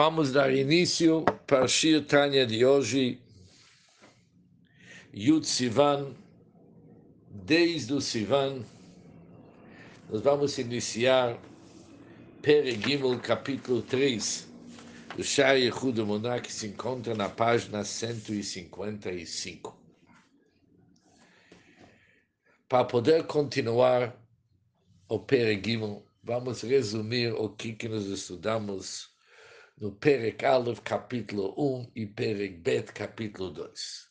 Vamos dar início para Shir Tanya de hoje, Yud Sivan, desde o Sivan. Nós vamos iniciar Peregimel, capítulo 3, do Shai Yehud Muná, que se encontra na página 155. Para poder continuar o Peregimel, vamos resumir o que, que nós estudamos no Perek Aleph, capítulo 1, e Perek Bet, capítulo 2.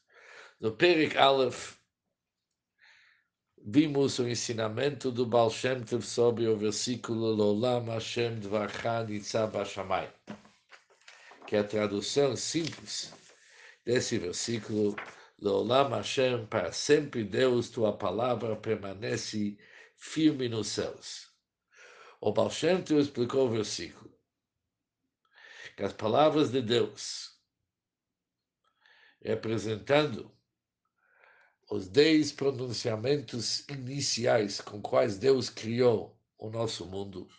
No Perek Aleph, vimos o ensinamento do Baal Shem Tov sobre o versículo Lolam Hashem Dvarcha Nitzah Bashamay, que é a tradução simples desse versículo, Lolam Hashem, para sempre Deus, tua palavra permanece firme nos céus. O Baal Shem Tov explicou o versículo que as palavras de Deus, representando os dez pronunciamentos iniciais com quais Deus criou o nosso mundo,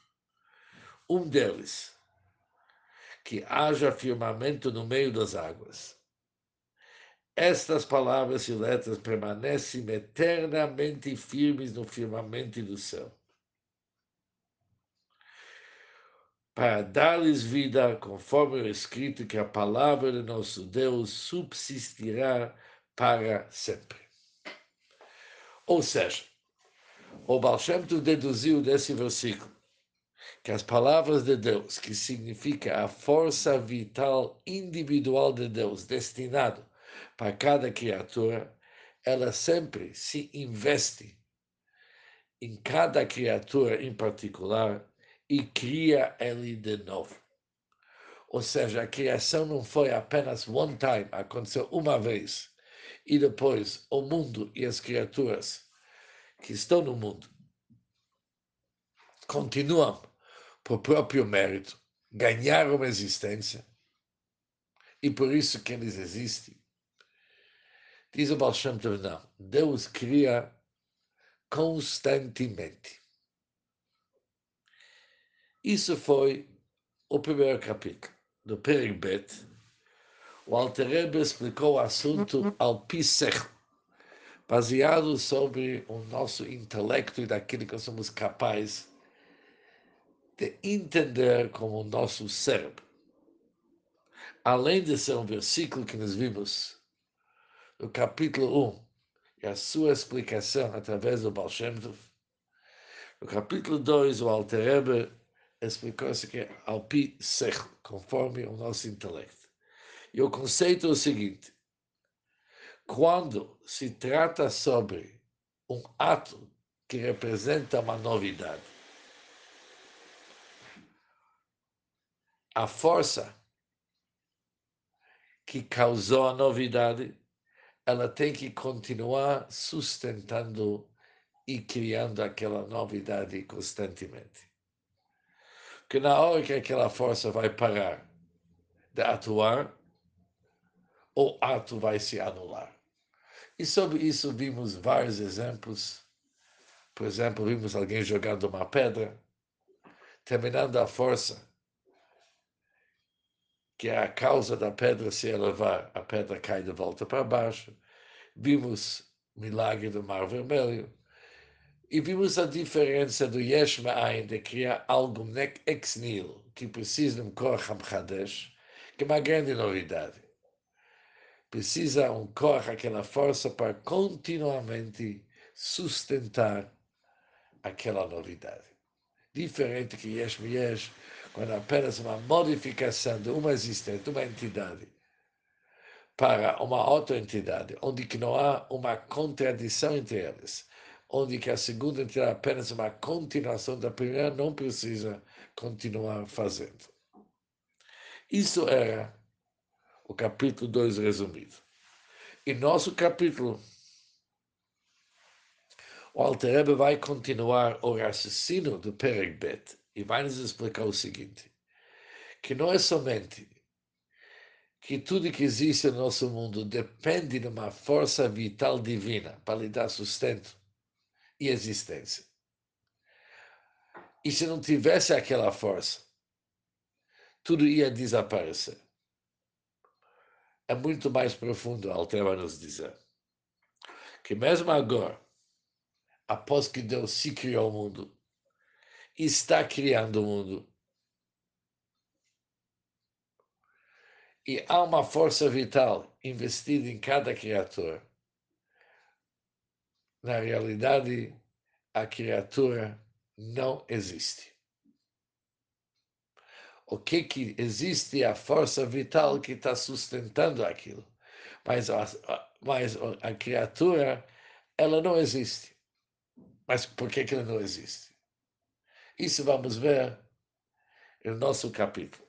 um deles, que haja firmamento no meio das águas. Estas palavras e letras permanecem eternamente firmes no firmamento do céu. Para dar-lhes vida, conforme o escrito que a palavra de nosso Deus subsistirá para sempre. Ou seja, o Baal Shem deduziu desse versículo que as palavras de Deus, que significa a força vital individual de Deus, destinado para cada criatura, ela sempre se investe em cada criatura em particular e cria ele de novo. Ou seja, a criação não foi apenas one time, aconteceu uma vez, e depois o mundo e as criaturas que estão no mundo continuam por próprio mérito, ganharam existência, e por isso que eles existem. Diz o Baal Shem Tov, Deus cria constantemente. Isso foi o primeiro capítulo do Perek Bet. O Alter Rebbe explicou o assunto ao Pisech, baseado sobre o nosso intelecto e daquilo que somos capazes de entender como o nosso cérebro. Além de ser um versículo que nós vimos no capítulo 1 e a sua explicação através do Baal Shem Tov, no capítulo 2, o Alter Rebbe explicou-se que é ao pi sech, conforme o nosso intelecto. E o conceito é o seguinte: quando se trata sobre um ato que representa uma novidade, a força que causou a novidade, ela tem que continuar sustentando e criando aquela novidade constantemente que na hora que aquela força vai parar de atuar, o ato vai se anular. E sobre isso vimos vários exemplos. Por exemplo, vimos alguém jogando uma pedra, terminando a força, que é a causa da pedra se elevar, a pedra cai de volta para baixo. Vimos milagre do Mar Vermelho. E vimos a diferença do Yesh Ma'ain, de criar algo ex nihilo, que precisa de um Koach HaMchadesh, que é uma grande novidade. Precisa um Koach, aquela força, para continuamente sustentar aquela novidade. Diferente que Yesh Yesh, quando apenas uma modificação de uma existência, de uma entidade, para uma outra entidade, onde que não há uma contradição entre elas onde que a segunda é apenas uma continuação da primeira, não precisa continuar fazendo. Isso era o capítulo 2 resumido. E nosso capítulo, o Alter vai continuar o raciocínio do Perek Bet e vai nos explicar o seguinte, que não é somente que tudo que existe no nosso mundo depende de uma força vital divina para lhe dar sustento, e existência. E se não tivesse aquela força, tudo ia desaparecer. É muito mais profundo, Altera nos dizer. Que mesmo agora, após que Deus se criou o mundo, está criando o mundo, e há uma força vital investida em cada criatura. Na realidade, a criatura não existe. O que, que existe é a força vital que está sustentando aquilo. Mas a, mas a criatura, ela não existe. Mas por que, que ela não existe? Isso vamos ver no nosso capítulo.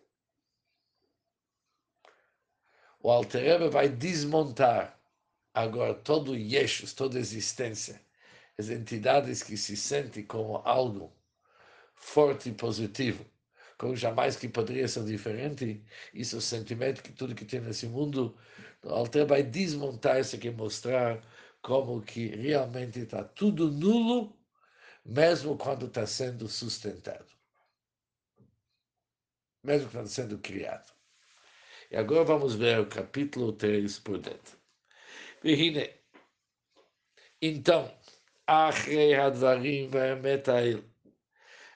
O Alter vai desmontar agora todo Yeshus, toda existência, as entidades que se sentem como algo forte e positivo, como jamais que poderia ser diferente, isso é o sentimento que tudo que tem nesse mundo, o Alter vai desmontar isso aqui, mostrar como que realmente está tudo nulo, mesmo quando está sendo sustentado, mesmo quando está sendo criado. E agora vamos ver o capítulo 3 por dentro. Vihine. Então, Achrei Hadvarim Ve'emetail.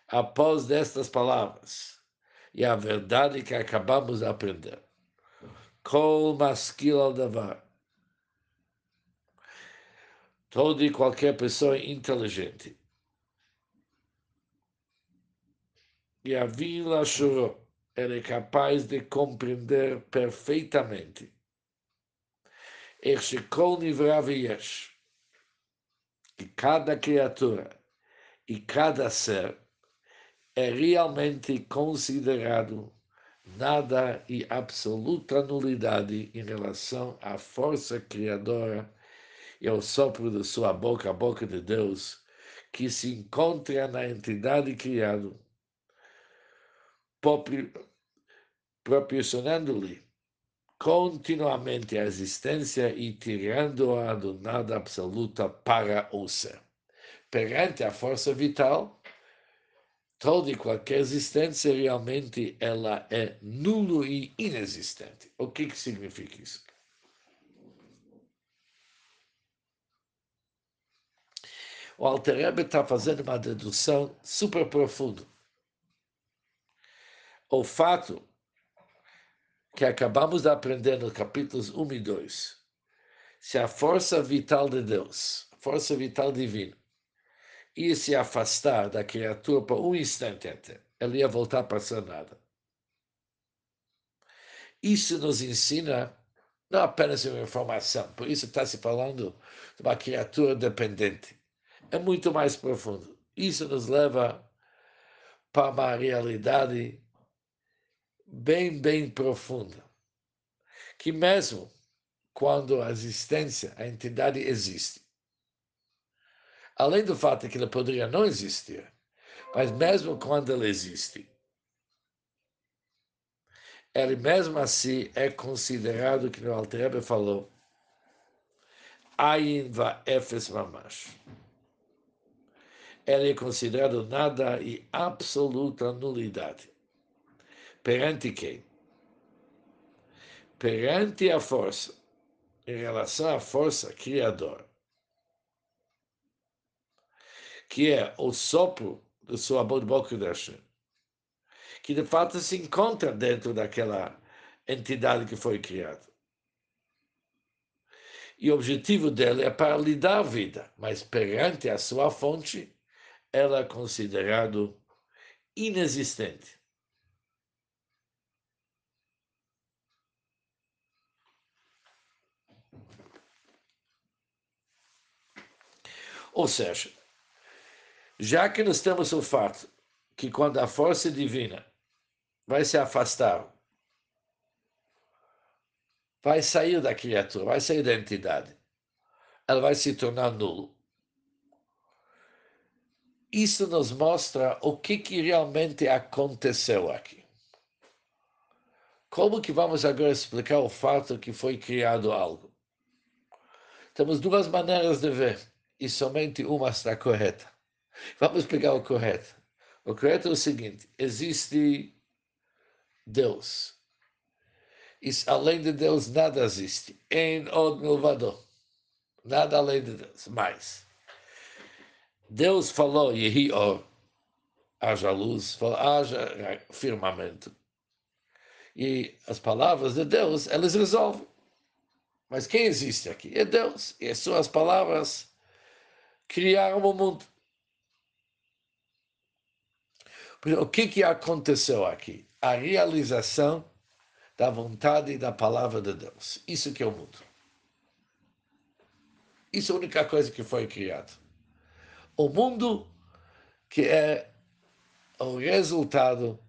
Após destas palavras, e a verdade que acabamos de aprender. Kol maskil al davar. Toda e qualquer pessoa inteligente. E a vila chorou ele é capaz de compreender perfeitamente que cada criatura e cada ser é realmente considerado nada e absoluta nulidade em relação à força criadora. E ao sopro de sua boca, a boca de Deus, que se encontra na entidade criada proporcionando-lhe continuamente a existência e tirando-a do nada absoluta para o ser. Perante a força vital, toda e qualquer existência realmente ela é nulo e inexistente. O que, que significa isso? O Alter está fazendo uma dedução super profunda o fato que acabamos de aprender nos capítulos 1 e 2, se a força vital de Deus, a força vital divina, ia se afastar da criatura por um instante até, ela ia voltar para ser nada. Isso nos ensina não apenas uma informação, por isso está se falando de uma criatura dependente. É muito mais profundo. Isso nos leva para uma realidade bem, bem profunda, que mesmo quando a existência, a entidade existe, além do fato que ela poderia não existir, mas mesmo quando ela existe, ele mesmo assim é considerado, que o Altrebe falou, Ayin va efes mamash. Ele é considerado nada e absoluta nulidade. Perante quem? Perante a força, em relação à força criadora, que é o sopro do sua boca de Hashem, que de fato se encontra dentro daquela entidade que foi criada. E o objetivo dela é para lhe dar vida, mas perante a sua fonte, ela é considerado inexistente. Ou seja, já que nós temos o fato que quando a força divina vai se afastar, vai sair da criatura, vai sair da entidade, ela vai se tornar nulo. Isso nos mostra o que, que realmente aconteceu aqui. Como que vamos agora explicar o fato que foi criado algo? Temos duas maneiras de ver e somente uma está correta. Vamos pegar o correto. O correto é o seguinte: existe Deus. Isso, além de Deus, nada existe. Em od. Nada além de Deus. Mais. Deus falou, Yehi or, haja luz, falou, haja firmamento. E as palavras de Deus, elas resolvem. Mas quem existe aqui? É Deus. E as suas palavras criaram o mundo. O que, que aconteceu aqui? A realização da vontade e da palavra de Deus. Isso que é o mundo. Isso é a única coisa que foi criada. O mundo que é o resultado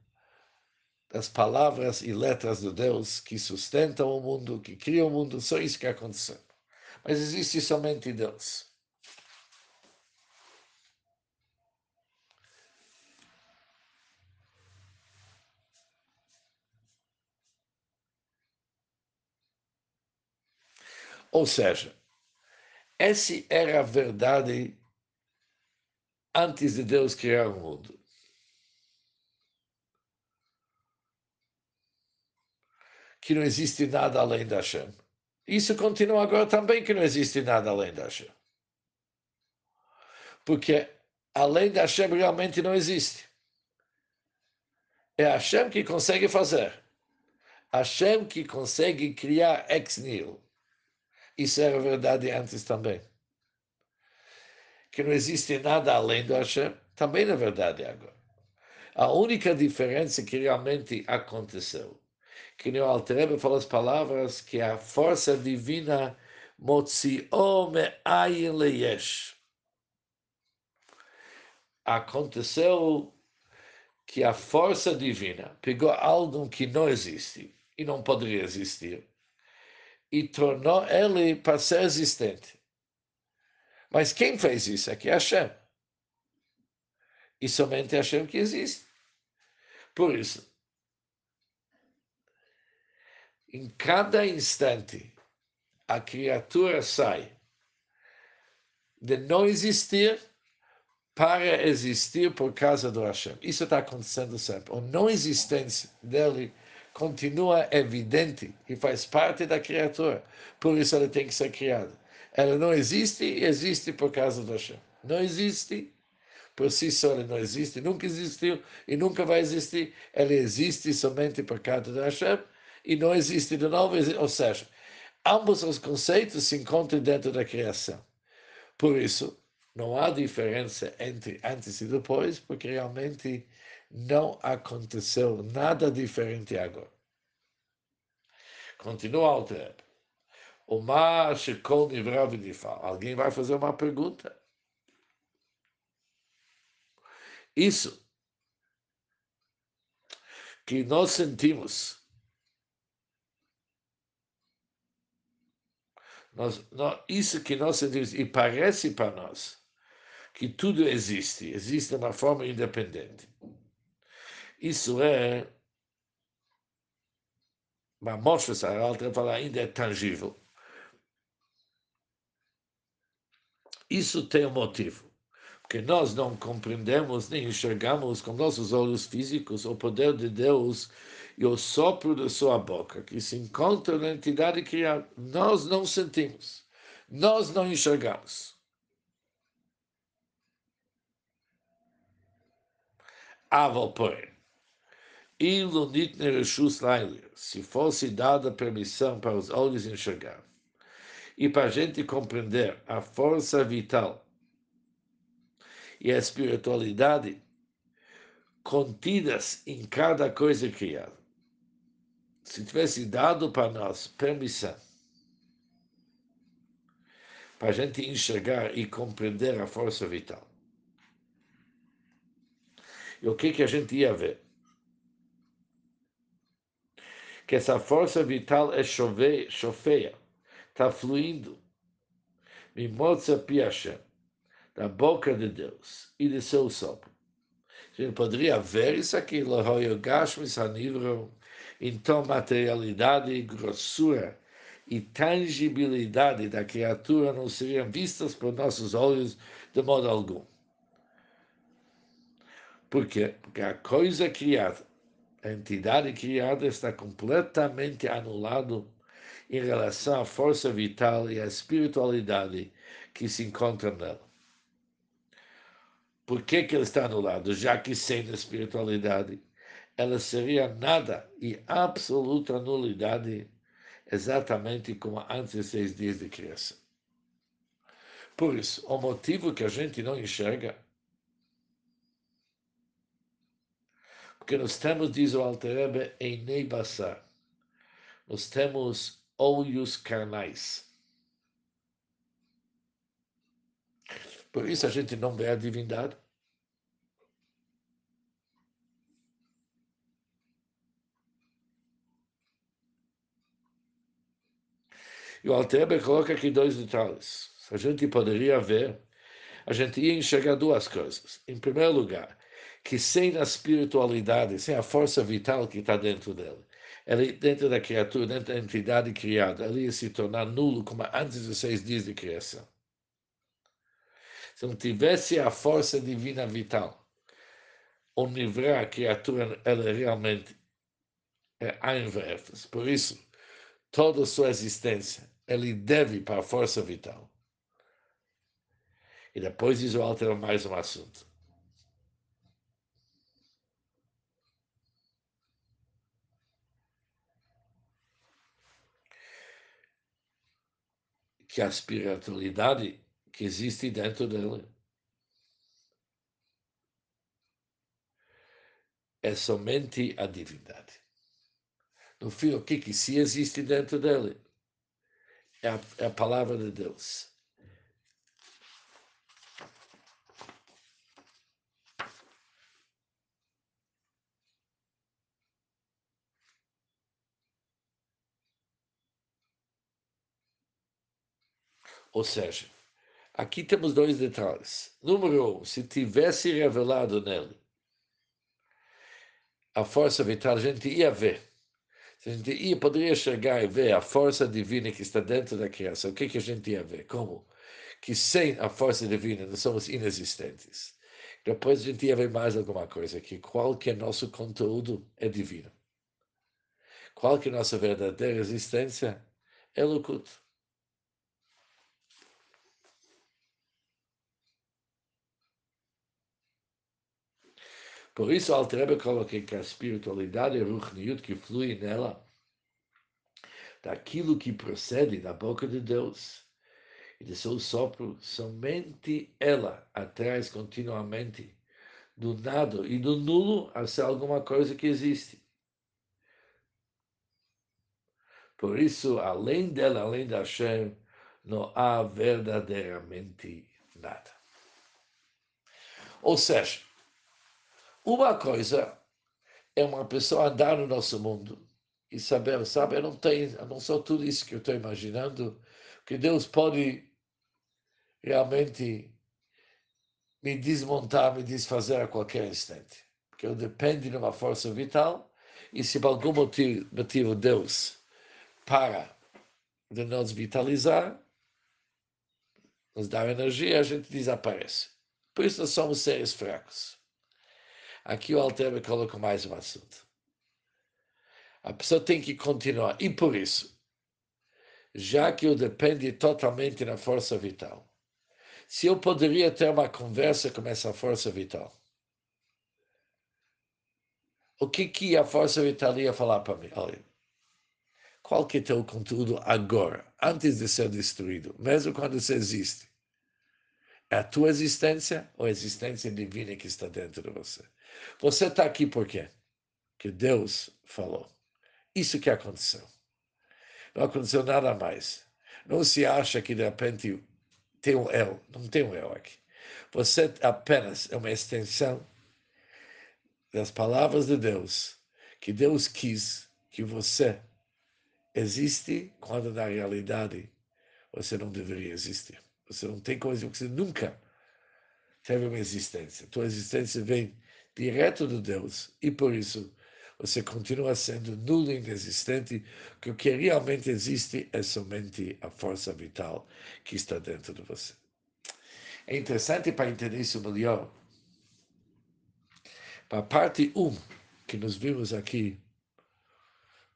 das palavras e letras de Deus que sustentam o mundo, que criam o mundo, só isso que aconteceu. Mas existe somente Deus. Ou seja, essa era a verdade antes de Deus criar o mundo. que não existe nada além da Hashem. Isso continua agora também que não existe nada além da Hashem. Porque além da Hashem realmente não existe. É Hashem que consegue fazer. Hashem que consegue criar ex nihilo. Isso era verdade antes também. Que não existe nada além do Hashem, também é verdade agora. A única diferença que realmente aconteceu que nem o Alterebe falou as palavras que a força divina motzio me'ayin leyesh. Aconteceu que a força divina pegou algo que não existe e não poderia existir e tornou ele para ser existente. Mas quem fez isso aqui é Hashem. E somente Hashem que existe. Por isso, em cada instante, a criatura sai de não existir para existir por causa do Hashem. Isso está acontecendo sempre. A não existência dele continua evidente e faz parte da criatura. Por isso ela tem que ser criada. Ela não existe e existe por causa do Hashem. Não existe por si só, ela não existe, nunca existiu e nunca vai existir. Ela existe somente por causa do Hashem e não existe de novo, ou seja, ambos os conceitos se encontram dentro da criação. Por isso, não há diferença entre antes e depois, porque realmente não aconteceu nada diferente agora. Continua o tempo. O mar checou. Alguém vai fazer uma pergunta? Isso que nós sentimos Nós, nós, isso que nós sentimos, e parece para nós que tudo existe, existe de uma forma independente. Isso é, mas mostra Saralta fala ainda é tangível. Isso tem um motivo, porque nós não compreendemos nem enxergamos com nossos olhos físicos o poder de Deus e o sopro da sua boca, que se encontra na entidade criada, nós não sentimos, nós não enxergamos. Aval, porém, se fosse dada permissão para os olhos enxergar e para a gente compreender a força vital e a espiritualidade contidas em cada coisa criada se tivesse dado para nós permissão para a gente enxergar e compreender a força vital. E o que, que a gente ia ver? Que essa força vital é chofeia, está fluindo, mimosa piacha, da boca de Deus e de seu sopro. A gente poderia ver isso aqui, então, materialidade, grossura e tangibilidade da criatura não seriam vistas por nossos olhos de modo algum. Por quê? Porque a coisa criada a entidade criada está completamente anulado em relação à força vital e à espiritualidade que se encontra nela. Por que, que ele está anulado? Já que sem a espiritualidade ela seria nada e absoluta nulidade, exatamente como antes de seis dias de criação. Por isso, o motivo que a gente não enxerga, porque nós temos, diz o Alterebe, em Neibassar, nós temos olhos carnais. Por isso a gente não vê a divindade. E o Alteber coloca aqui dois detalhes. A gente poderia ver, a gente ia enxergar duas coisas. Em primeiro lugar, que sem a espiritualidade, sem a força vital que está dentro dele, ele, dentro da criatura, dentro da entidade criada, ele ia se tornar nulo como antes dos seis dias de criação. Se não tivesse a força divina vital, o livrar a criatura, ela realmente é ein Por isso, toda a sua existência ele deve para a força vital. E depois diz o Alter mais um assunto. Que a espiritualidade que existe dentro dele é somente a divindade. No fim, o que, que se existe dentro dele? é a, é a palavra de Deus. Ou seja, aqui temos dois detalhes. Número um, se tivesse revelado nele a força vital, a gente ia ver a gente ia, poderia chegar e ver a força divina que está dentro da criação. O que, que a gente ia ver? Como? Que sem a força divina nós somos inexistentes. Depois a gente ia ver mais alguma coisa, que qualquer nosso conteúdo é divino. Qual é nossa verdadeira existência é loucura. Por isso, o Altrebe coloca que a espiritualidade, a Ruchniut, que flui nela, daquilo que procede da boca de Deus e de seu sopro, somente ela atrás continuamente do nada e do nulo a ser alguma coisa que existe. Por isso, além dela, além da Hashem, não há verdadeiramente nada. Ou seja, uma coisa é uma pessoa andar no nosso mundo e saber, sabe, eu não tenho, eu não sou tudo isso que eu estou imaginando, que Deus pode realmente me desmontar, me desfazer a qualquer instante. Porque eu dependo de uma força vital e se por algum motivo, motivo Deus para de nos vitalizar, nos dar energia, a gente desaparece. Por isso nós somos seres fracos. Aqui o Alter coloca mais um assunto. A pessoa tem que continuar. E por isso, já que eu depende totalmente da força vital, se eu poderia ter uma conversa com essa força vital, o que, que a força vital ia falar para mim? Olha, qual que é teu conteúdo agora, antes de ser destruído, mesmo quando você existe? É a tua existência ou a existência divina que está dentro de você? Você está aqui por quê? Que Deus falou. Isso que aconteceu. Não aconteceu nada mais. Não se acha que de repente tem um eu. Não tem um eu aqui. Você apenas é uma extensão das palavras de Deus, que Deus quis que você existe quando na realidade você não deveria existir. Você não tem coisa, você nunca teve uma existência. Tua existência vem direto de Deus e por isso você continua sendo nulo e inexistente, que o que realmente existe é somente a força vital que está dentro de você. É interessante para entender isso melhor. Para a parte 1, um, que nós vimos aqui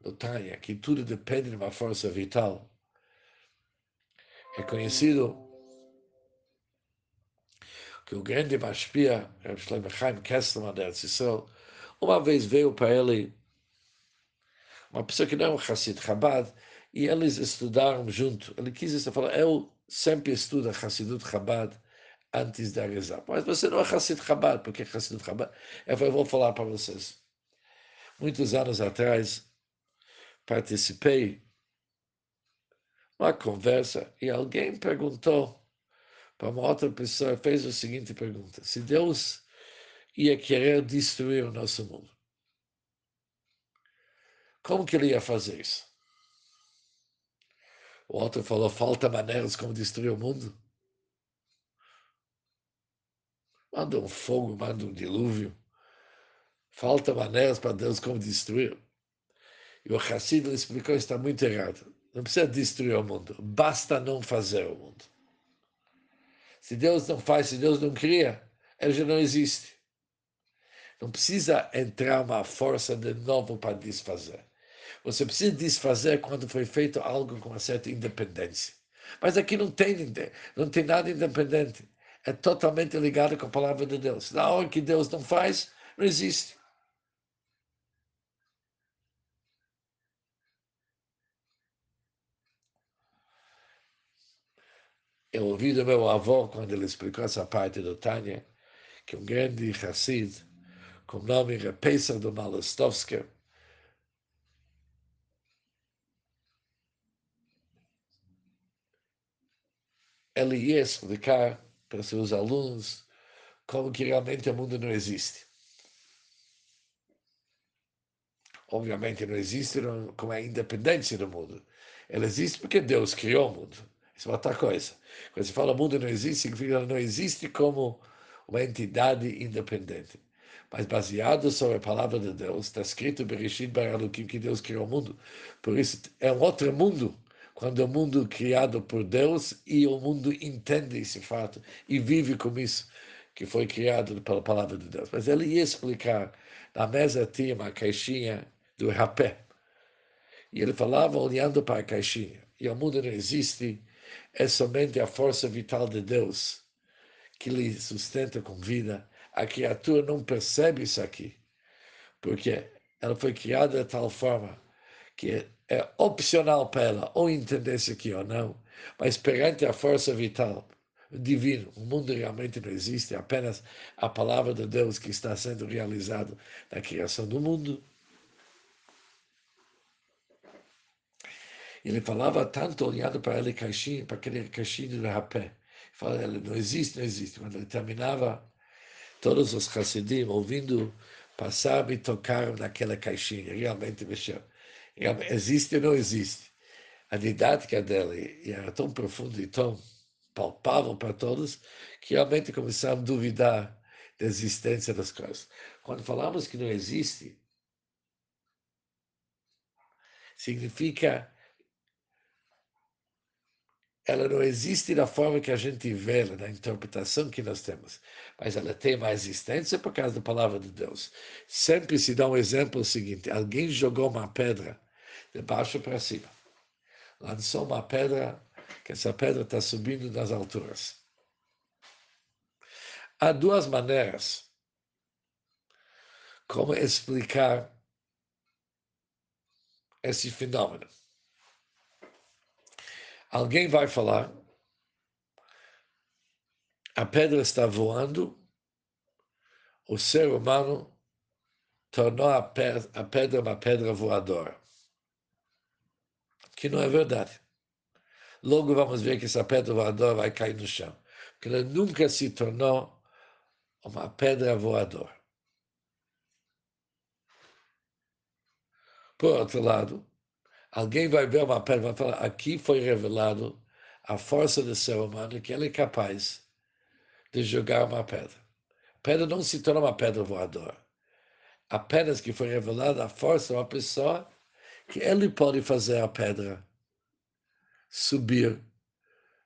no Tânia, que tudo depende de uma força vital, é conhecido que o grande Mashpia, Shlomo Chaim Kesselman da Erzissel, uma vez veio para ele uma pessoa que não é um Hassid Chabad, e eles estudaram junto. Ele quis isso, falar, eu sempre estudo Hassidut Chabad antes da rezar. Mas você não é Hassid Chabad, porque Hassidut Chabad... Eu vou falar para vocês. Muitos anos atrás, participei uma conversa e alguém perguntou para uma outra pessoa, fez a seguinte pergunta: se Deus ia querer destruir o nosso mundo, como que ele ia fazer isso? O outro falou: falta maneiras como destruir o mundo. Manda um fogo, manda um dilúvio. Falta maneiras para Deus como destruir. E o Hassid explicou está muito errado. Não precisa destruir o mundo, basta não fazer o mundo. Se Deus não faz, se Deus não cria, ele já não existe. Não precisa entrar uma força de novo para desfazer. Você precisa desfazer quando foi feito algo com uma certa independência. Mas aqui não tem, não tem nada independente. É totalmente ligado com a palavra de Deus. Na hora que Deus não faz, não existe. Eu ouvi do meu avô, quando ele explicou essa parte do Tânia, que um grande Hassid, com o nome Repesa do Malostovski, ele ia explicar para seus alunos como que realmente o mundo não existe. Obviamente não existe com a independência do mundo. Ele existe porque Deus criou o mundo. Isso é outra coisa. Quando se fala mundo não existe, significa que ela não existe como uma entidade independente. Mas baseado sobre a palavra de Deus, está escrito Bereshit Baralukim que Deus criou o mundo. Por isso é um outro mundo, quando é um mundo criado por Deus e o mundo entende esse fato e vive com isso que foi criado pela palavra de Deus. Mas ele ia explicar, na mesa tinha uma caixinha do rapé. E ele falava olhando para a caixinha. E o mundo não existe, é somente a força vital de Deus que lhe sustenta com vida. A criatura não percebe isso aqui, porque ela foi criada de tal forma que é opcional para ela ou entender isso aqui ou não, mas perante a força vital divino, o mundo realmente não existe, é apenas a palavra de Deus que está sendo realizada na criação do mundo. Ele falava tanto olhando para ele caixinha, para aquele caixinho de rapé. Falava, ele não existe, não existe. Quando ele terminava, todos os Hassidim, ouvindo passar, me tocaram naquela caixinha. Realmente mexeu. Existe ou não existe? A didática dele era tão profunda e tão palpável para todos que realmente começaram a duvidar da existência das coisas. Quando falamos que não existe, significa ela não existe da forma que a gente vê na interpretação que nós temos, mas ela tem uma existência por causa da palavra de Deus. Sempre se dá um exemplo seguinte: alguém jogou uma pedra de baixo para cima, lançou uma pedra, que essa pedra está subindo nas alturas. Há duas maneiras como explicar esse fenômeno. Alguém vai falar, a pedra está voando, o ser humano tornou a, pedra, uma pedra voadora. Que não é verdade. Logo vamos ver que essa pedra voadora vai cair no chão. Porque ela nunca se tornou uma pedra voadora. Por outro lado, Alguém vai ver uma pedra e vai falar: aqui foi revelado a força do ser humano que ele é capaz de jogar uma pedra. A pedra não se torna uma pedra voadora. Apenas que foi revelada a força de uma pessoa que ele pode fazer a pedra subir,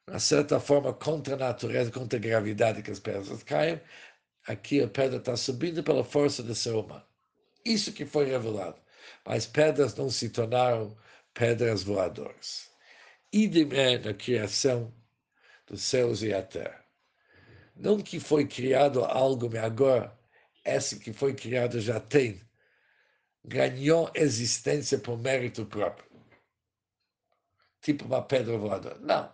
de certa forma, contra a natureza, contra a gravidade que as pedras caem. Aqui a pedra está subindo pela força do ser humano. Isso que foi revelado. Mas pedras não se tornaram pedras voadoras. Idem é na criação dos céus e a terra. Não que foi criado algo, mas agora, esse que foi criado já tem, ganhou existência por mérito próprio. Tipo uma pedra voadora. Não.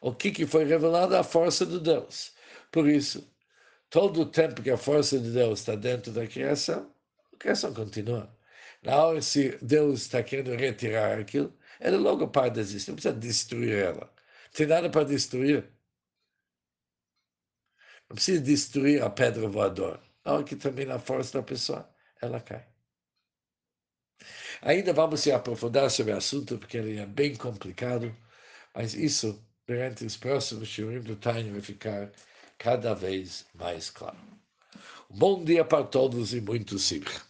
O que, que foi revelado? A força de Deus. Por isso, todo o tempo que a força de Deus está dentro da criação, a criação continua. Na hora se Deus está querendo retirar aquilo, ele logo para de existir, não precisa destruir ela. Não tem nada para destruir. Não precisa destruir a pedra voadora. Na hora que termina a força da pessoa, ela cai. Ainda vamos se aprofundar sobre o assunto, porque ele é bem complicado, mas isso, durante os próximos shiurim do Tânia, vai ficar cada vez mais claro. Um bom dia para todos e muito simcha.